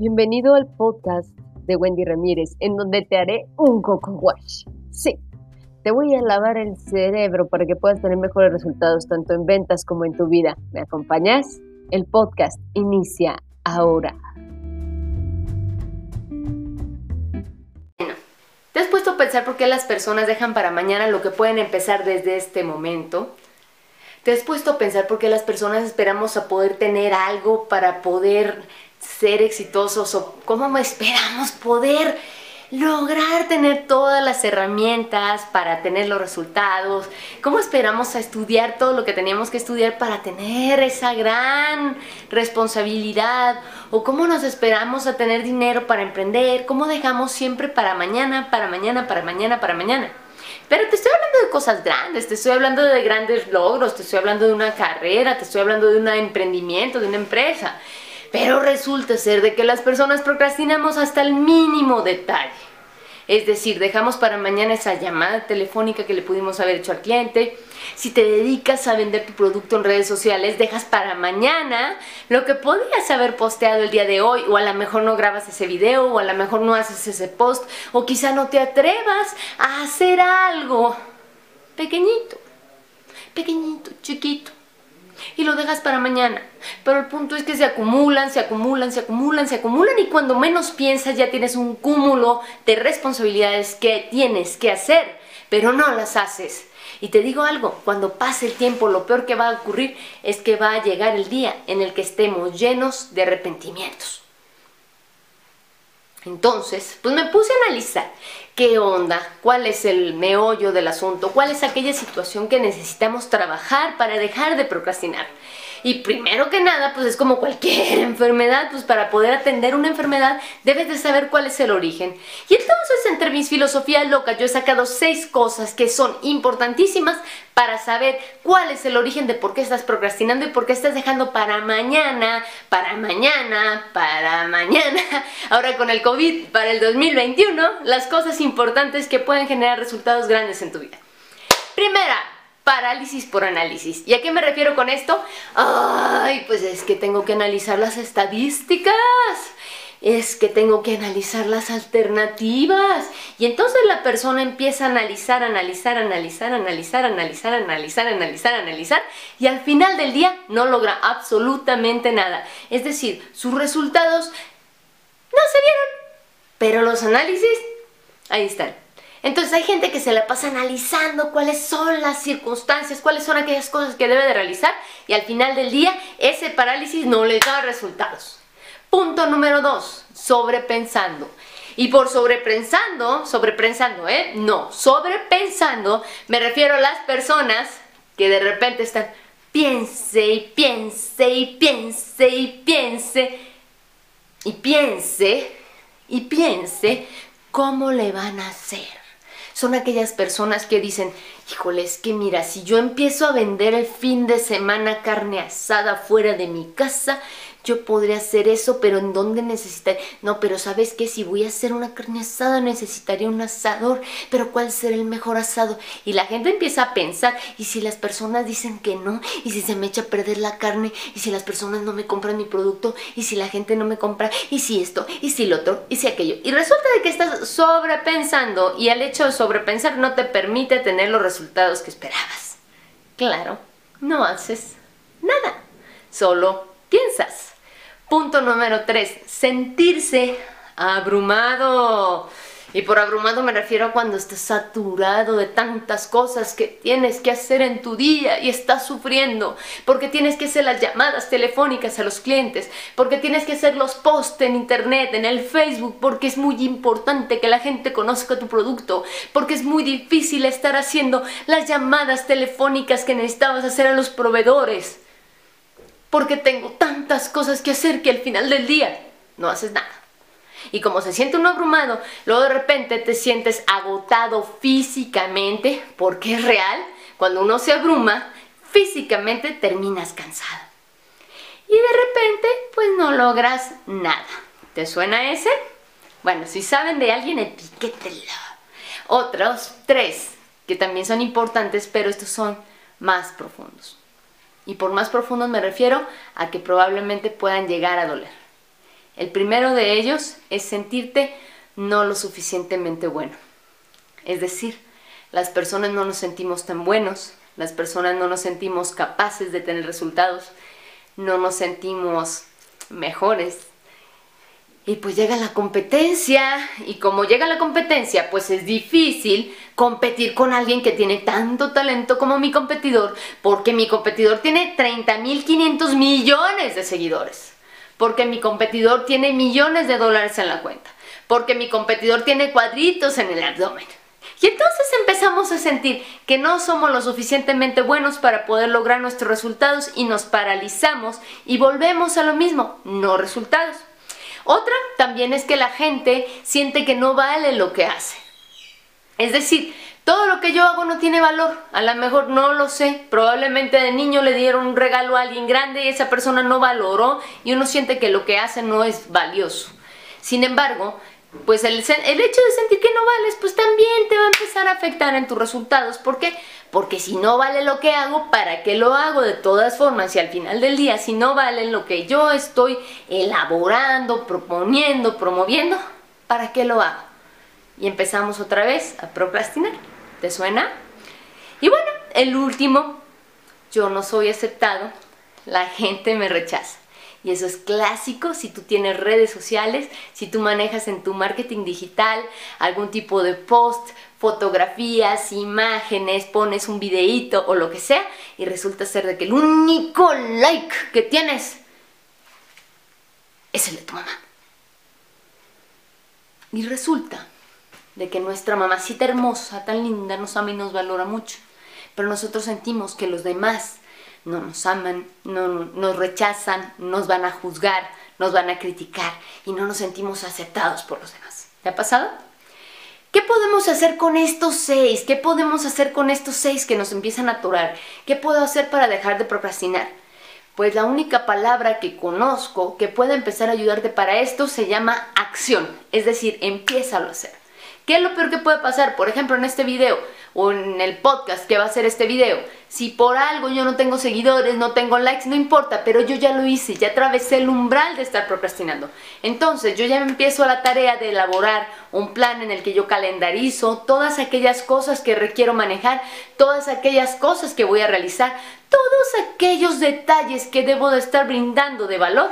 Bienvenido al podcast de Wendy Ramírez, en donde te haré un coco wash. Sí, te voy a lavar el cerebro para que puedas tener mejores resultados tanto en ventas como en tu vida. ¿Me acompañas? El podcast inicia ahora. ¿Te has puesto a pensar por qué las personas dejan para mañana lo que pueden empezar desde este momento? ¿Te has puesto a pensar por qué las personas esperamos a poder tener algo para poder ser exitosos o cómo esperamos poder lograr tener todas las herramientas para tener los resultados, cómo esperamos a estudiar todo lo que teníamos que estudiar para tener esa gran responsabilidad, o cómo nos esperamos a tener dinero para emprender, cómo dejamos siempre para mañana, para mañana, para mañana, para mañana. Pero te estoy hablando de cosas grandes, te estoy hablando de grandes logros, te estoy hablando de una carrera, te estoy hablando de un emprendimiento, de una empresa. Pero resulta ser de que las personas procrastinamos hasta el mínimo detalle. Es decir, dejamos para mañana esa llamada telefónica que le pudimos haber hecho al cliente. Si te dedicas a vender tu producto en redes sociales, dejas para mañana lo que podías haber posteado el día de hoy, o a lo mejor no grabas ese video, o a lo mejor no haces ese post, o quizá no te atrevas a hacer algo pequeñito, pequeñito, chiquito y lo dejas para mañana. Pero el punto es que se acumulan, se acumulan, se acumulan, se acumulan y cuando menos piensas ya tienes un cúmulo de responsabilidades que tienes que hacer, pero no las haces. Y te digo algo, cuando pase el tiempo lo peor que va a ocurrir es que va a llegar el día en el que estemos llenos de arrepentimientos. Entonces, pues me puse a analizar qué onda, cuál es el meollo del asunto, cuál es aquella situación que necesitamos trabajar para dejar de procrastinar. Y primero que nada, pues es como cualquier enfermedad, pues para poder atender una enfermedad debes de saber cuál es el origen. Y entonces entre mis filosofías locas yo he sacado seis cosas que son importantísimas para saber cuál es el origen de por qué estás procrastinando y por qué estás dejando para mañana, para mañana, para mañana, ahora con el COVID, para el 2021, las cosas importantes que pueden generar resultados grandes en tu vida. Primera, parálisis por análisis. ¿Y a qué me refiero con esto? Ay, pues es que tengo que analizar las estadísticas. Es que tengo que analizar las alternativas. Y entonces la persona empieza a analizar, analizar, analizar, analizar, analizar, analizar, analizar, analizar. Y al final del día no logra absolutamente nada. Es decir, sus resultados no se vieron. Pero los análisis, ahí están. Entonces hay gente que se la pasa analizando cuáles son las circunstancias, cuáles son aquellas cosas que debe de realizar y al final del día ese parálisis no le da resultados. Punto número dos, sobrepensando. Y por sobrepensando, sobrepensando, ¿eh? No, sobrepensando me refiero a las personas que de repente están piense y piense y piense y piense y piense y piense cómo le van a hacer son aquellas personas que dicen, híjole, es que mira, si yo empiezo a vender el fin de semana carne asada fuera de mi casa, yo podría hacer eso, pero ¿en dónde necesitaría? No, pero ¿sabes qué? Si voy a hacer una carne asada necesitaría un asador, pero ¿cuál será el mejor asado? Y la gente empieza a pensar, ¿y si las personas dicen que no? ¿Y si se me echa a perder la carne? ¿Y si las personas no me compran mi producto? ¿Y si la gente no me compra? ¿Y si esto? ¿Y si lo otro? ¿Y si aquello? Y resulta de que estás sobrepensando y el hecho de sobrepensar no te permite tener los resultados que esperabas. Claro, no haces nada, solo piensas. Punto número 3. Sentirse abrumado. Y por abrumado me refiero a cuando estás saturado de tantas cosas que tienes que hacer en tu día y estás sufriendo, porque tienes que hacer las llamadas telefónicas a los clientes, porque tienes que hacer los posts en internet, en el Facebook, porque es muy importante que la gente conozca tu producto, porque es muy difícil estar haciendo las llamadas telefónicas que necesitabas hacer a los proveedores porque tengo tantas cosas que hacer que al final del día no haces nada. Y como se siente uno abrumado, luego de repente te sientes agotado físicamente, porque es real, cuando uno se abruma, físicamente terminas cansado. Y de repente, pues no logras nada. ¿Te suena ese? Bueno, si saben de alguien, etiquételo. Otros tres, que también son importantes, pero estos son más profundos. Y por más profundos me refiero a que probablemente puedan llegar a doler. El primero de ellos es sentirte no lo suficientemente bueno. Es decir, las personas no nos sentimos tan buenos, las personas no nos sentimos capaces de tener resultados, no nos sentimos mejores. Y pues llega la competencia, y como llega la competencia, pues es difícil competir con alguien que tiene tanto talento como mi competidor, porque mi competidor tiene 30.500 millones de seguidores, porque mi competidor tiene millones de dólares en la cuenta, porque mi competidor tiene cuadritos en el abdomen. Y entonces empezamos a sentir que no somos lo suficientemente buenos para poder lograr nuestros resultados y nos paralizamos y volvemos a lo mismo, no resultados. Otra también es que la gente siente que no vale lo que hace. Es decir, todo lo que yo hago no tiene valor. A lo mejor no lo sé. Probablemente de niño le dieron un regalo a alguien grande y esa persona no valoró y uno siente que lo que hace no es valioso. Sin embargo, pues el, hecho de sentir que no vales, pues también te va a empezar a afectar en tus resultados. ¿Por qué? Porque si no vale lo que hago, ¿para qué lo hago? De todas formas, y al final del día, si no vale lo que yo estoy elaborando, proponiendo, promoviendo, ¿para qué lo hago? Y empezamos otra vez a procrastinar. ¿Te suena? Y bueno, el último, yo no soy aceptado, la gente me rechaza. Y eso es clásico si tú tienes redes sociales, si tú manejas en tu marketing digital algún tipo de post, fotografías, imágenes, pones un videíto o lo que sea y resulta ser de que el único like que tienes es el de tu mamá. Y resulta de que nuestra mamacita hermosa, tan linda, nos ama y nos valora mucho, pero nosotros sentimos que los demás no nos aman, no, nos rechazan, nos van a juzgar, nos van a criticar y no nos sentimos aceptados por los demás. ¿Te ha pasado? ¿Qué podemos hacer con estos seis? ¿Qué podemos hacer con estos seis que nos empiezan a atorar? ¿Qué puedo hacer para dejar de procrastinar? Pues la única palabra que conozco que puede empezar a ayudarte para esto se llama acción, es decir, empieza a hacer. ¿Qué es lo peor que puede pasar? Por ejemplo, en este video o en el podcast que va a ser este video. Si por algo yo no tengo seguidores, no tengo likes, no importa, pero yo ya lo hice, ya atravesé el umbral de estar procrastinando. Entonces yo ya empiezo a la tarea de elaborar un plan en el que yo calendarizo todas aquellas cosas que requiero manejar, todas aquellas cosas que voy a realizar, todos aquellos detalles que debo de estar brindando de valor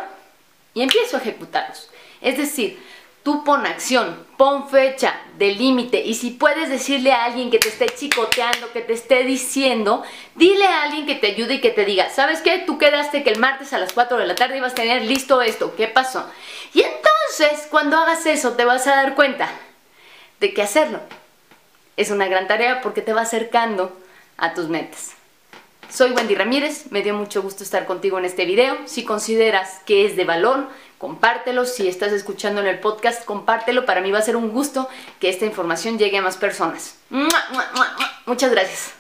y empiezo a ejecutarlos. Es decir, Tú pon acción, pon fecha de límite y si puedes decirle a alguien que te esté chicoteando, que te esté diciendo, dile a alguien que te ayude y que te diga, ¿sabes qué? Tú quedaste que el martes a las 4 de la tarde ibas a tener listo esto, ¿qué pasó? Y entonces cuando hagas eso te vas a dar cuenta de que hacerlo es una gran tarea porque te va acercando a tus metas. Soy Wendy Ramírez, me dio mucho gusto estar contigo en este video. Si consideras que es de valor, compártelo. Si estás escuchando en el podcast, compártelo. Para mí va a ser un gusto que esta información llegue a más personas. Muchas gracias.